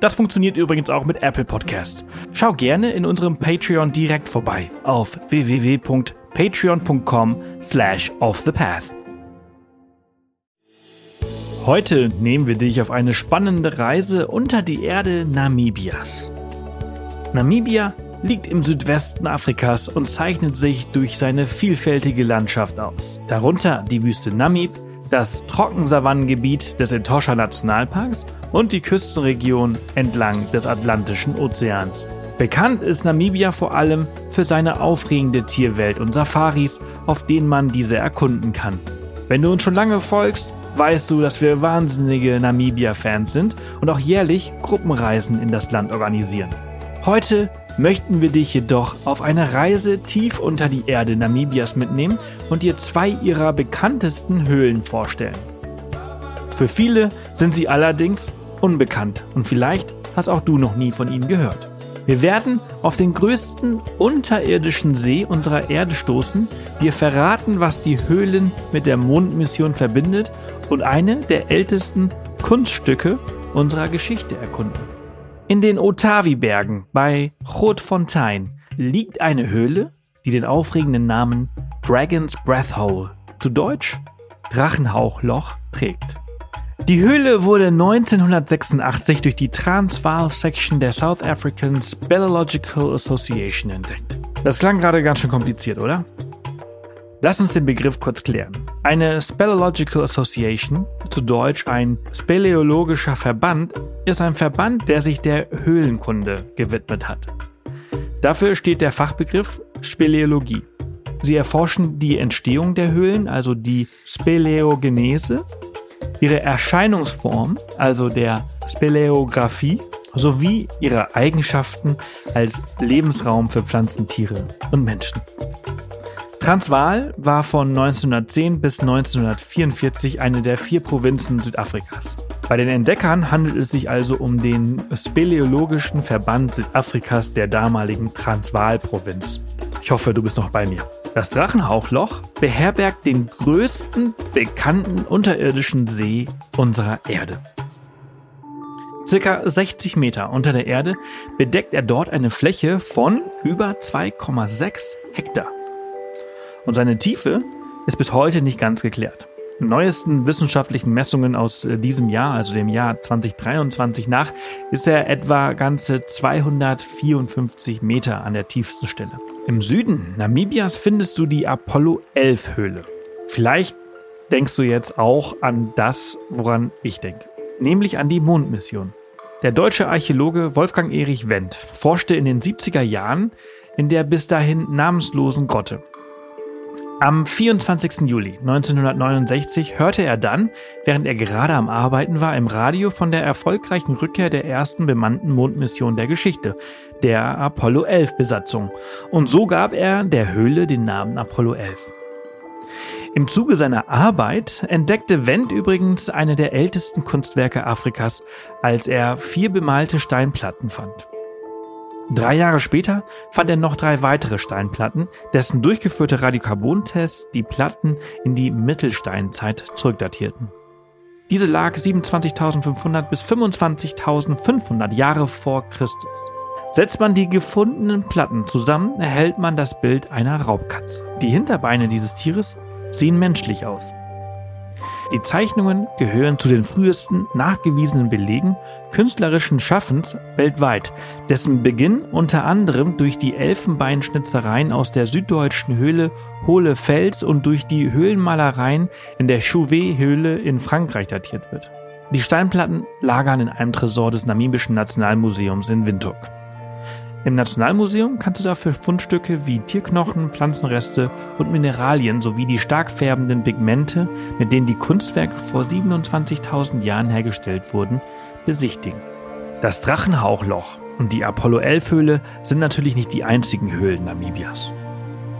Das funktioniert übrigens auch mit Apple Podcasts. Schau gerne in unserem Patreon direkt vorbei auf www.patreon.com slash offthepath. Heute nehmen wir dich auf eine spannende Reise unter die Erde Namibias. Namibia liegt im Südwesten Afrikas und zeichnet sich durch seine vielfältige Landschaft aus. Darunter die Wüste Namib, das Trockensavannengebiet des Etosha Nationalparks und die Küstenregion entlang des Atlantischen Ozeans. Bekannt ist Namibia vor allem für seine aufregende Tierwelt und Safaris, auf denen man diese erkunden kann. Wenn du uns schon lange folgst, weißt du, dass wir wahnsinnige Namibia-Fans sind und auch jährlich Gruppenreisen in das Land organisieren. Heute möchten wir dich jedoch auf eine Reise tief unter die Erde Namibias mitnehmen und dir zwei ihrer bekanntesten Höhlen vorstellen. Für viele sind sie allerdings unbekannt und vielleicht hast auch du noch nie von ihnen gehört. Wir werden auf den größten unterirdischen See unserer Erde stoßen, dir verraten, was die Höhlen mit der Mondmission verbindet und eine der ältesten Kunststücke unserer Geschichte erkunden. In den Otavi-Bergen bei Grootfontein liegt eine Höhle, die den aufregenden Namen Dragon's Breath Hole, zu Deutsch Drachenhauchloch, trägt. Die Höhle wurde 1986 durch die Transvaal Section der South African Speleological Association entdeckt. Das klang gerade ganz schön kompliziert, oder? Lass uns den Begriff kurz klären. Eine Speleological Association, zu Deutsch ein speleologischer Verband, ist ein Verband, der sich der Höhlenkunde gewidmet hat. Dafür steht der Fachbegriff Speleologie. Sie erforschen die Entstehung der Höhlen, also die Speleogenese, ihre Erscheinungsform, also der Speleographie, sowie ihre Eigenschaften als Lebensraum für Pflanzen, Tiere und Menschen. Transvaal war von 1910 bis 1944 eine der vier Provinzen Südafrikas. Bei den Entdeckern handelt es sich also um den Speleologischen Verband Südafrikas der damaligen Transvaal-Provinz. Ich hoffe, du bist noch bei mir. Das Drachenhauchloch beherbergt den größten bekannten unterirdischen See unserer Erde. Circa 60 Meter unter der Erde bedeckt er dort eine Fläche von über 2,6 Hektar. Und seine Tiefe ist bis heute nicht ganz geklärt. Neuesten wissenschaftlichen Messungen aus äh, diesem Jahr, also dem Jahr 2023 nach, ist er etwa ganze 254 Meter an der tiefsten Stelle. Im Süden Namibias findest du die Apollo 11 Höhle. Vielleicht denkst du jetzt auch an das, woran ich denke, nämlich an die Mondmission. Der deutsche Archäologe Wolfgang Erich Wendt forschte in den 70er Jahren in der bis dahin namenslosen Grotte. Am 24. Juli 1969 hörte er dann, während er gerade am Arbeiten war, im Radio von der erfolgreichen Rückkehr der ersten bemannten Mondmission der Geschichte, der Apollo 11 Besatzung. Und so gab er der Höhle den Namen Apollo 11. Im Zuge seiner Arbeit entdeckte Wendt übrigens eine der ältesten Kunstwerke Afrikas, als er vier bemalte Steinplatten fand. Drei Jahre später fand er noch drei weitere Steinplatten, dessen durchgeführte Radiokarbontests die Platten in die Mittelsteinzeit zurückdatierten. Diese lag 27.500 bis 25.500 Jahre vor Christus. Setzt man die gefundenen Platten zusammen, erhält man das Bild einer Raubkatze. Die Hinterbeine dieses Tieres sehen menschlich aus. Die Zeichnungen gehören zu den frühesten nachgewiesenen Belegen künstlerischen Schaffens weltweit, dessen Beginn unter anderem durch die Elfenbeinschnitzereien aus der süddeutschen Höhle Hohle Fels und durch die Höhlenmalereien in der Chauvet-Höhle in Frankreich datiert wird. Die Steinplatten lagern in einem Tresor des Namibischen Nationalmuseums in Windhoek. Im Nationalmuseum kannst du dafür Fundstücke wie Tierknochen, Pflanzenreste und Mineralien sowie die stark färbenden Pigmente, mit denen die Kunstwerke vor 27.000 Jahren hergestellt wurden, besichtigen. Das Drachenhauchloch und die Apollo 11 Höhle sind natürlich nicht die einzigen Höhlen Namibias.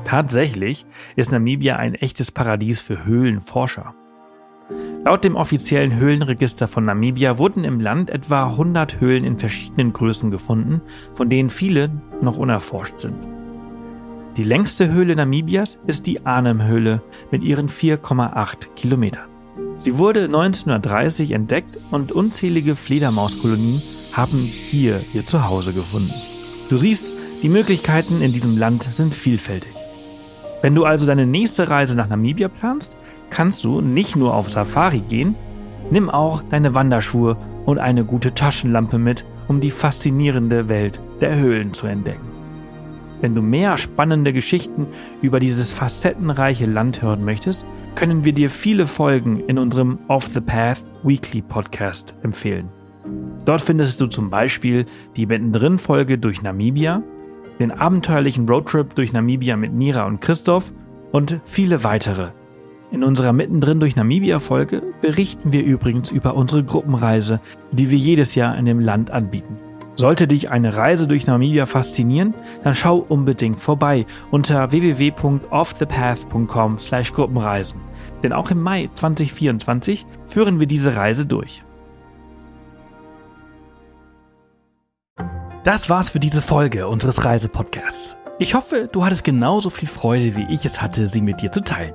Tatsächlich ist Namibia ein echtes Paradies für Höhlenforscher. Laut dem offiziellen Höhlenregister von Namibia wurden im Land etwa 100 Höhlen in verschiedenen Größen gefunden, von denen viele noch unerforscht sind. Die längste Höhle Namibias ist die Arnhem-Höhle mit ihren 4,8 Kilometern. Sie wurde 1930 entdeckt und unzählige Fledermauskolonien haben hier ihr Zuhause gefunden. Du siehst, die Möglichkeiten in diesem Land sind vielfältig. Wenn du also deine nächste Reise nach Namibia planst, kannst du nicht nur auf Safari gehen, nimm auch deine Wanderschuhe und eine gute Taschenlampe mit, um die faszinierende Welt der Höhlen zu entdecken. Wenn du mehr spannende Geschichten über dieses facettenreiche Land hören möchtest, können wir dir viele Folgen in unserem Off the Path Weekly Podcast empfehlen. Dort findest du zum Beispiel die mittendrin Folge durch Namibia, den abenteuerlichen Roadtrip durch Namibia mit Mira und Christoph und viele weitere in unserer Mittendrin durch Namibia-Folge berichten wir übrigens über unsere Gruppenreise, die wir jedes Jahr in dem Land anbieten. Sollte dich eine Reise durch Namibia faszinieren, dann schau unbedingt vorbei unter www.offthepath.com/gruppenreisen. Denn auch im Mai 2024 führen wir diese Reise durch. Das war's für diese Folge unseres Reisepodcasts. Ich hoffe, du hattest genauso viel Freude, wie ich es hatte, sie mit dir zu teilen.